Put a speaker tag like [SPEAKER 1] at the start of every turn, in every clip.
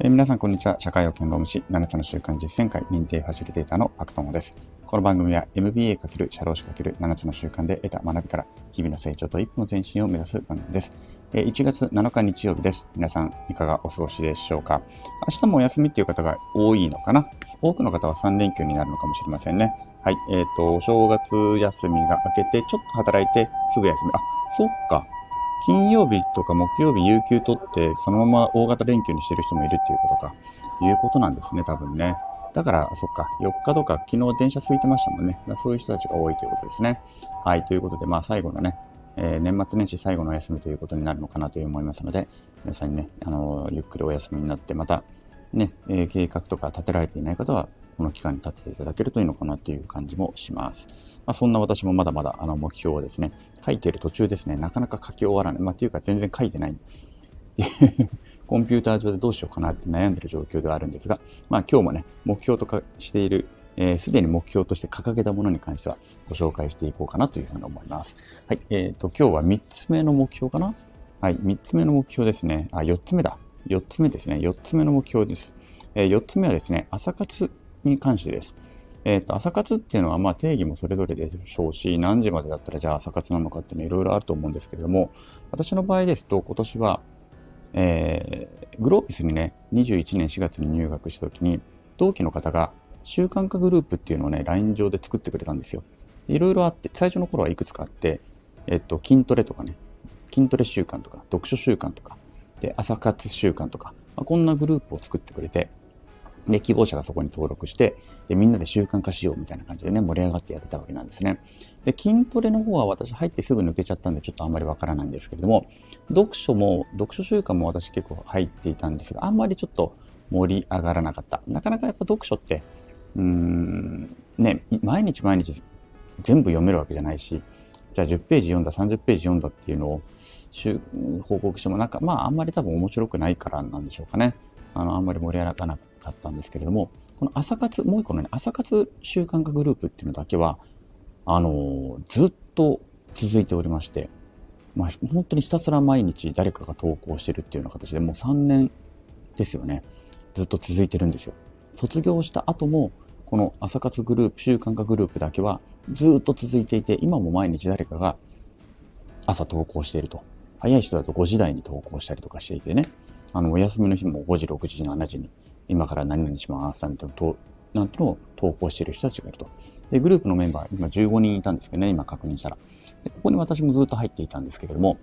[SPEAKER 1] えー皆さん、こんにちは。社会保険労務士7つの習慣実践会認定ファシリテーターのパクトモです。この番組は MBA× 社労士 ×7 つの習慣で得た学びから日々の成長と一歩の前進を目指す番組です。えー1月7日日曜日です。皆さん、いかがお過ごしでしょうか？明日もお休みっていう方が多いのかな？多くの方は3連休になるのかもしれませんね。はい。えっ、と、お正月休みが明けて、ちょっと働いてすぐ休み。あ、そっか。金曜日とか木曜日有給取って、そのまま大型連休にしてる人もいるっていうことか。いうことなんですね、多分ね。だから、そっか、4日とか昨日電車空いてましたもんね。そういう人たちが多いということですね。はい、ということで、まあ最後のね、えー年末年始最後のお休みということになるのかなと思いますので、皆さんにね、あのーゆっくりお休みになって、また、ね、えー計画とか立てられていない方は、この期間に立てていただけるといいのかなという感じもします。まあ、そんな私もまだまだあの目標をですね、書いている途中ですね、なかなか書き終わらない。まあ、というか全然書いてない。コンピューター上でどうしようかなって悩んでる状況ではあるんですが、まあ今日もね、目標とかしている、えーすでに目標として掲げたものに関してはご紹介していこうかなというふうに思います。はい。えっ、と、今日は3つ目の目標かなはい。3つ目の目標ですね。あ、4つ目だ。4つ目ですね。4つ目の目標です。え4つ目はですね、朝活に関してです。えっ、と、朝活っていうのは、まあ定義もそれぞれでしょうし、何時までだったらじゃあ朝活なのかっていうのいろいろあると思うんですけれども、私の場合ですと、今年は、えーグロービスにね、21年4月に入学した時に、同期の方が習慣化グループっていうのをね、LINE 上で作ってくれたんですよ。いろいろあって、最初の頃はいくつかあって、えっと、筋トレとかね、筋トレ習慣とか、読書習慣とか、で、朝活習慣とか、まあ、こんなグループを作ってくれて、で、希望者がそこに登録して、で、みんなで習慣化しようみたいな感じでね、盛り上がってやってたわけなんですね。で、筋トレの方は私入ってすぐ抜けちゃったんで、ちょっとあんまりわからないんですけれども、読書も、読書習慣も私結構入っていたんですが、あんまりちょっと盛り上がらなかった。なかなかやっぱ読書って、うーん、ね、毎日毎日全部読めるわけじゃないし、じゃあ10ページ読んだ、30ページ読んだっていうのを報告してもなんか、まああんまり多分面白くないからなんでしょうかね。あの、あんまり盛り上がらなかったんですけれども、この朝活、もう一個のね、朝活習慣化グループっていうのだけは、あの、ずっと続いておりまして、まあ、本当にひたすら毎日誰かが投稿してるっていうような形でもう3年ですよね。ずっと続いてるんですよ。卒業した後も、この朝活グループ、習慣化グループだけはずっと続いていて、今も毎日誰かが朝投稿していると。早い人だと5時台に投稿したりとかしていてね。あの、お休みの日も5時、6時、7時に、今から何々しますなんてのと、なんてのを投稿している人たちがいると。で、グループのメンバー、今15人いたんですけどね、今確認したら。で、ここに私もずっと入っていたんですけれども、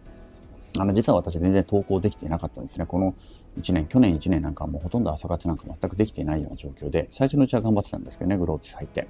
[SPEAKER 1] あの、実は私全然投稿できていなかったんですね。この1年、去年1年なんかもうほとんど朝活なんか全くできていないような状況で、最初のうちは頑張ってたんですけどね、グロービス入って。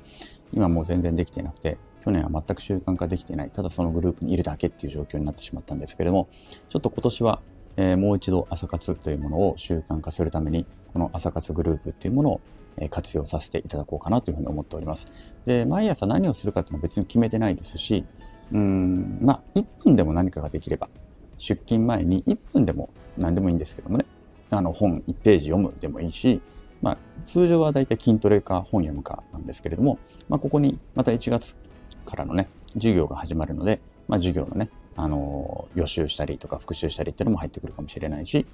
[SPEAKER 1] 今もう全然できていなくて、去年は全く習慣化できていない。ただそのグループにいるだけっていう状況になってしまったんですけれども、ちょっと今年は、えーもう一度朝活というものを習慣化するために、この朝活グループっていうものを活用させていただこうかなというふうに思っております。で、毎朝何をするかっていうのは別に決めてないですし、うん、まあ、1分でも何かができれば、出勤前に1分でも何でもいいんですけどもね、あの本1ページ読むでもいいし、まあ、通常はだいたい筋トレか本読むかなんですけれども、まあ、ここにまた1月からのね、授業が始まるので、まあ、授業のね、あのー予習したりとか復習したりっていうのも入ってくるかもしれないし、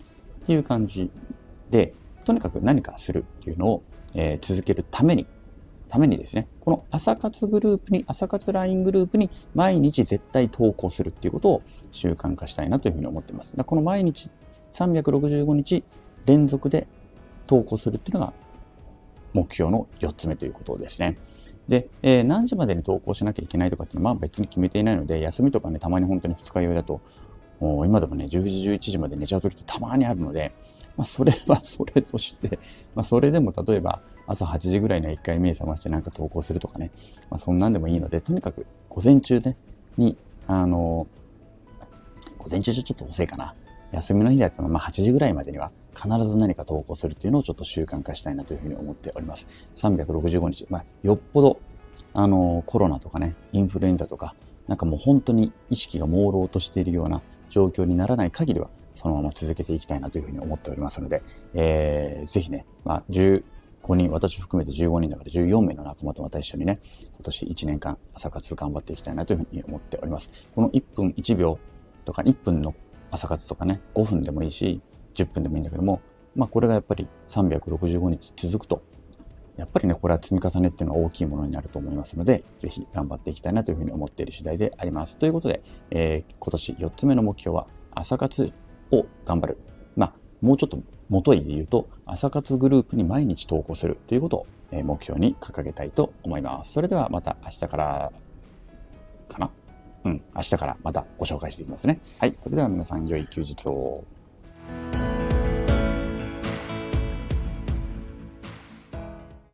[SPEAKER 1] っていう感じで、とにかく何かするっていうのを、えー続けるために、ためにですね、この朝活グループに、朝活 LINE グループに毎日絶対投稿するっていうことを習慣化したいなというふうに思ってます。だこの毎日365日連続で投稿するっていうのが目標の4つ目ということですね。で、えー何時までに投稿しなきゃいけないとかっていうのは別に決めていないので、休みとかね、たまに本当に二日酔いだと、今でもね、10時、11時まで寝ちゃう時ってたまにあるので、まあそれはそれとして、まあそれでも例えば朝8時ぐらいには一回目覚ましてなんか投稿するとかね、まあそんなんでもいいので、とにかく午前中ね、に、あの、午前中じゃちょっと遅いかな。休みの日だったらまあ8時ぐらいまでには必ず何か投稿するっていうのをちょっと習慣化したいなというふうに思っております。365日。まあ、よっぽど、あの、コロナとかね、インフルエンザとか、なんかもう本当に意識が朦朧としているような状況にならない限りは、そのまま続けていきたいなというふうに思っておりますので、えー、ぜひね、まあ、15人、私含めて15人だから14名の仲間とまた一緒にね、今年1年間朝活頑張っていきたいなというふうに思っております。この1分1秒とか1分の朝活とかね、5分でもいいし、10分でもいいんだけども、まあこれがやっぱり365日続くと、やっぱりね、これは積み重ねっていうのは大きいものになると思いますので、ぜひ頑張っていきたいなというふうに思っている次第であります。ということで、えー、今年4つ目の目標は、朝活を頑張る。まあ、もうちょっと元いで言うと、朝活グループに毎日投稿するということを目標に掲げたいと思います。それではまた明日からかな？うん、明日からまたご紹介していきますね。はい、それでは皆さん良い休日を。